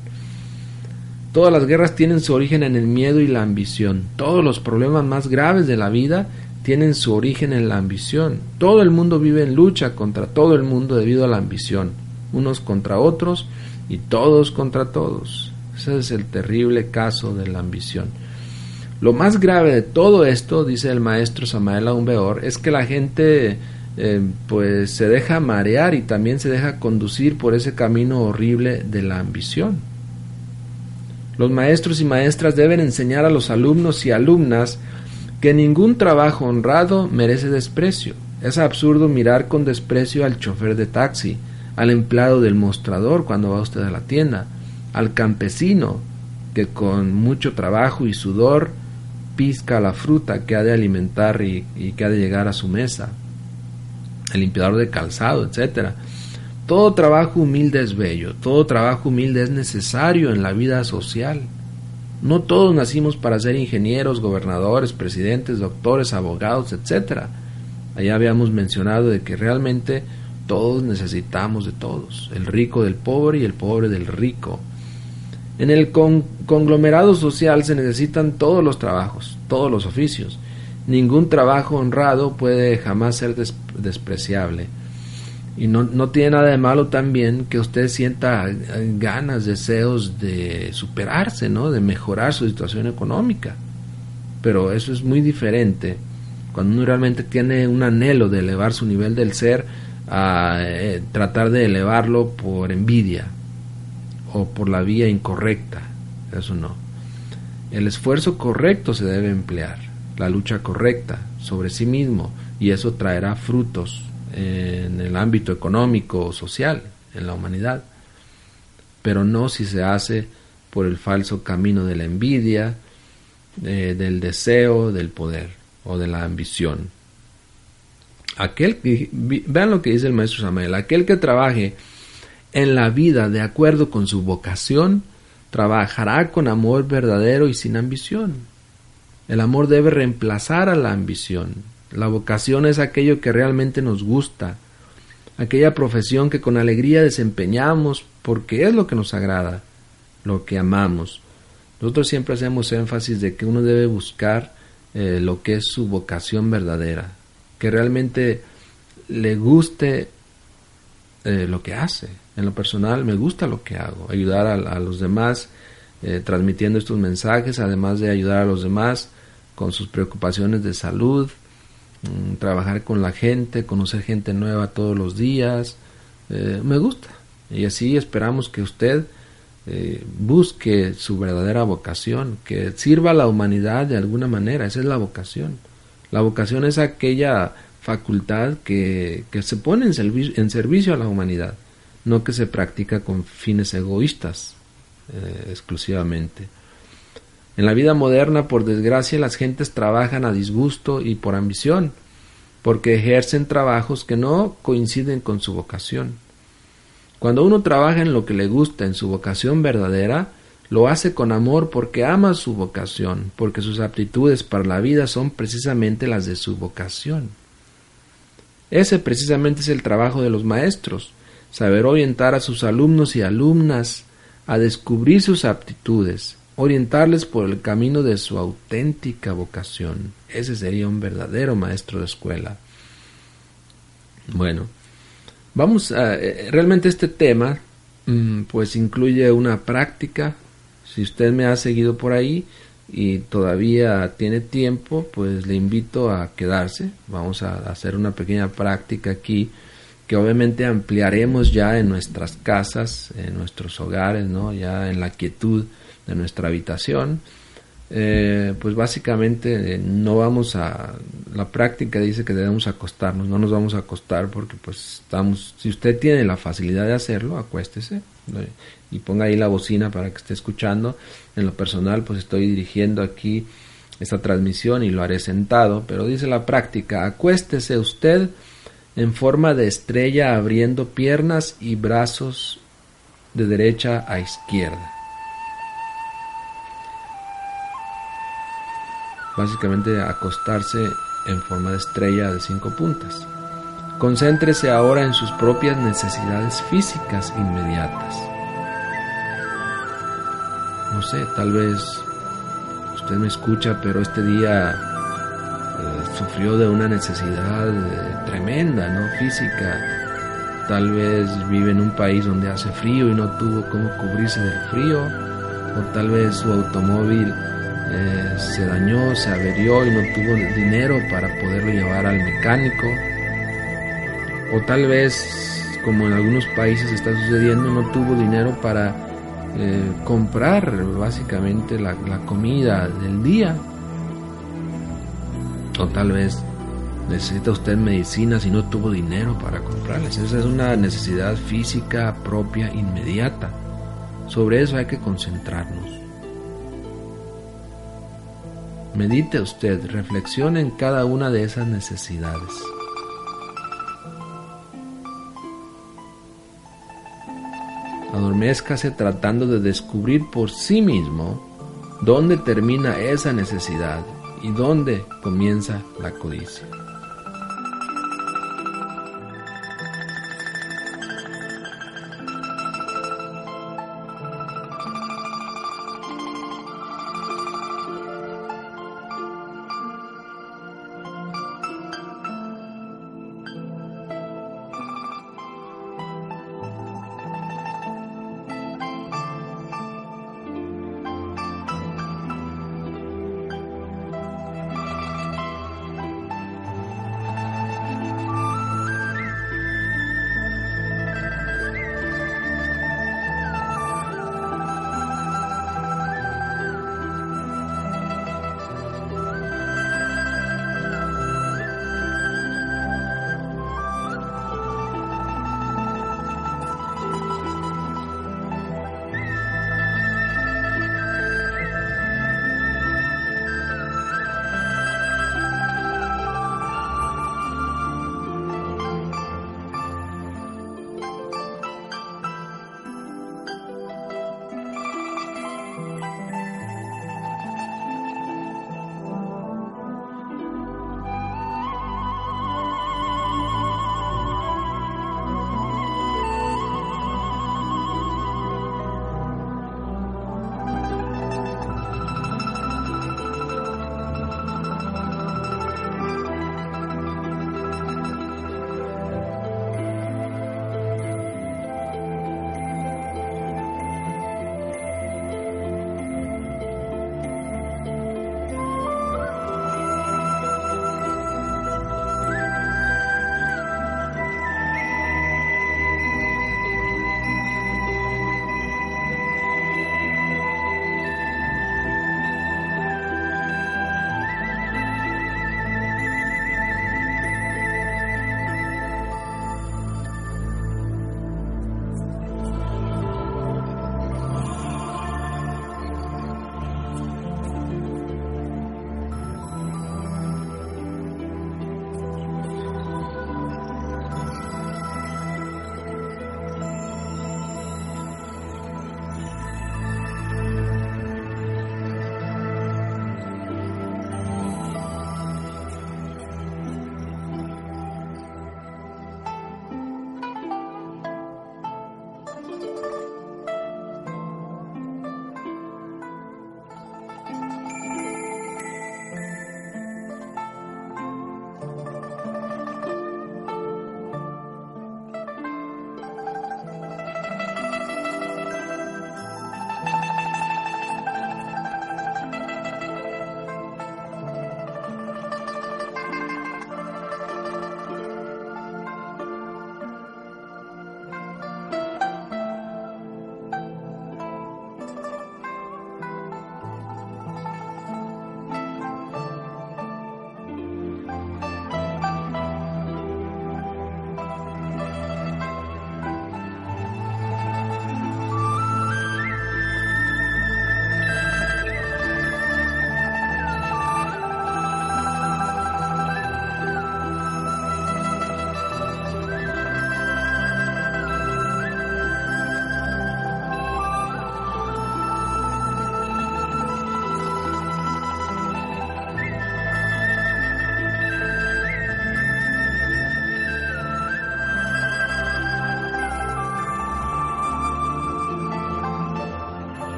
Speaker 1: Todas las guerras tienen su origen en el miedo y la ambición. Todos los problemas más graves de la vida tienen su origen en la ambición. Todo el mundo vive en lucha contra todo el mundo debido a la ambición. Unos contra otros y todos contra todos. Ese es el terrible caso de la ambición. Lo más grave de todo esto, dice el maestro Samael Aumbeor, es que la gente eh, pues se deja marear y también se deja conducir por ese camino horrible de la ambición. Los maestros y maestras deben enseñar a los alumnos y alumnas que ningún trabajo honrado merece desprecio. Es absurdo mirar con desprecio al chofer de taxi, al empleado del mostrador cuando va usted a la tienda, al campesino que con mucho trabajo y sudor pisca la fruta que ha de alimentar y, que ha de llegar a su mesa, el limpiador de calzado, etcétera. Todo trabajo humilde es bello, todo trabajo humilde es necesario en la vida social. No todos nacimos para ser ingenieros, gobernadores, presidentes, doctores, abogados, etcétera. Allá habíamos mencionado de que realmente todos necesitamos de todos, el rico del pobre y el pobre del rico. En el conglomerado social se necesitan todos los trabajos, todos los oficios. Ningún trabajo honrado puede jamás ser despreciable. Y no, no, tiene nada de malo también que usted sienta ganas, deseos de superarse, ¿no? de mejorar su situación económica. Pero eso es muy diferente cuando uno realmente tiene un anhelo de elevar su nivel del ser a eh, tratar de elevarlo por envidia o por la vía incorrecta. Eso no. El esfuerzo correcto se debe emplear, la lucha correcta sobre sí mismo, y eso traerá frutos en el ámbito económico o social, en la humanidad, pero no si se hace por el falso camino de la envidia, eh, del deseo, del poder o de la ambición. Aquel que, vean lo que dice el maestro Samuel, aquel que trabaje en la vida de acuerdo con su vocación, trabajará con amor verdadero y sin ambición. El amor debe reemplazar a la ambición. La vocación es aquello que realmente nos gusta, aquella profesión que con alegría desempeñamos porque es lo que nos agrada, lo que amamos. Nosotros siempre hacemos énfasis de que uno debe buscar eh, lo que es su vocación verdadera, que realmente le guste eh, lo que hace. En lo personal me gusta lo que hago, ayudar a, los demás eh, transmitiendo estos mensajes, además de ayudar a los demás con sus preocupaciones de salud, Mm, trabajar con la gente, conocer gente nueva todos los días, eh, me gusta. Y así esperamos que usted eh, busque su verdadera vocación, que sirva a la humanidad de alguna manera, esa es la vocación. La vocación es aquella facultad que, que se pone en servicio, en servicio a la humanidad, no que se practica con fines egoístas eh, exclusivamente. En la vida moderna, por desgracia, las gentes trabajan a disgusto y por ambición, porque ejercen trabajos que no coinciden con su vocación. Cuando uno trabaja en lo que le gusta, en su vocación verdadera, lo hace con amor porque ama su vocación, porque sus aptitudes para la vida son precisamente las de su vocación. Ese precisamente es el trabajo de los maestros, saber orientar a sus alumnos y alumnas a descubrir sus aptitudes, orientarles por el camino de su auténtica vocación. Ese sería un verdadero maestro de escuela. Bueno, vamos a... Eh, realmente este tema mm, pues incluye una práctica. Si usted me ha seguido por ahí y todavía tiene tiempo, pues le invito a quedarse. Vamos a hacer una pequeña práctica aquí que obviamente ampliaremos ya en nuestras casas, en nuestros hogares, ¿no? Ya en la quietud de nuestra habitación, eh, pues básicamente eh, no vamos a la práctica dice que debemos acostarnos no nos vamos a acostar porque pues estamos si usted tiene la facilidad de hacerlo acuéstese y ponga ahí la bocina para que esté escuchando. En lo personal pues estoy dirigiendo aquí esta transmisión y lo haré sentado pero dice la práctica acuéstese usted en forma de estrella abriendo piernas y brazos de derecha a izquierda básicamente acostarse en forma de estrella de cinco puntas. Concéntrese ahora en sus propias necesidades físicas inmediatas. No sé, tal vez usted me escucha, pero este día sufrió de una necesidad eh, tremenda, ¿no? Física. Tal vez vive en un país donde hace frío y no tuvo cómo cubrirse del frío. O tal vez su automóvil eh, se dañó, se averió y no tuvo dinero para poderlo llevar al mecánico. O tal vez, como en algunos países está sucediendo, no tuvo dinero para eh, comprar básicamente la, la comida del día. O tal vez necesita usted medicinas y no tuvo dinero para comprarlas. Esa es una necesidad física propia inmediata. Sobre eso hay que concentrarnos. Medite usted, reflexione en cada una de esas necesidades. Adormézcase tratando de descubrir por sí mismo dónde termina esa necesidad y dónde comienza la codicia.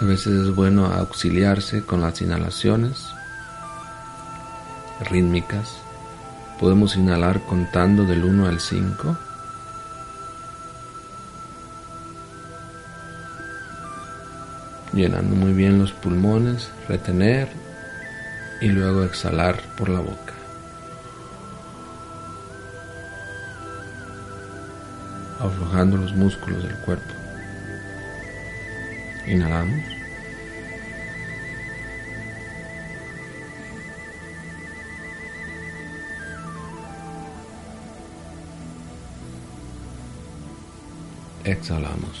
Speaker 1: A veces es bueno auxiliarse con las inhalaciones rítmicas. Podemos inhalar contando del 1 al 5. Llenando muy bien los pulmones, retener y luego exhalar por la boca. Aflojando los músculos del cuerpo. Inhalamos. Exhalamos.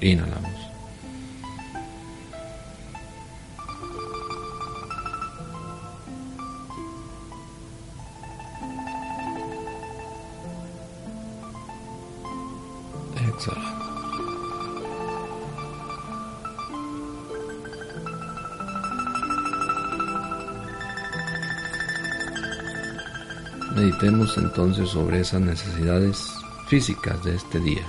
Speaker 1: Inhalamos. Entonces sobre esas necesidades físicas de este día.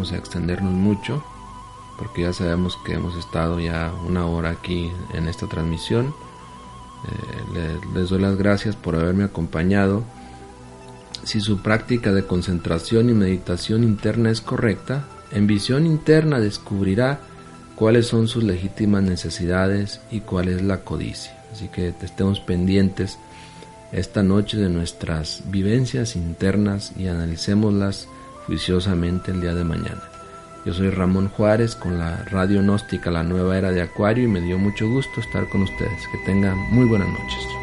Speaker 1: Vamos a extendernos mucho porque ya sabemos que hemos estado ya una hora aquí en esta transmisión. Eh, les doy las gracias por haberme acompañado. Si su práctica de concentración y meditación interna es correcta, en visión interna descubrirá cuáles son sus legítimas necesidades y cuál es la codicia. Así que estemos pendientes esta noche de nuestras vivencias internas y analicémoslas juiciosamente el día de mañana. Yo soy Ramón Juárez con la Radio Gnóstica La Nueva Era de Acuario y me dio mucho gusto estar con ustedes. Que tengan muy buenas noches.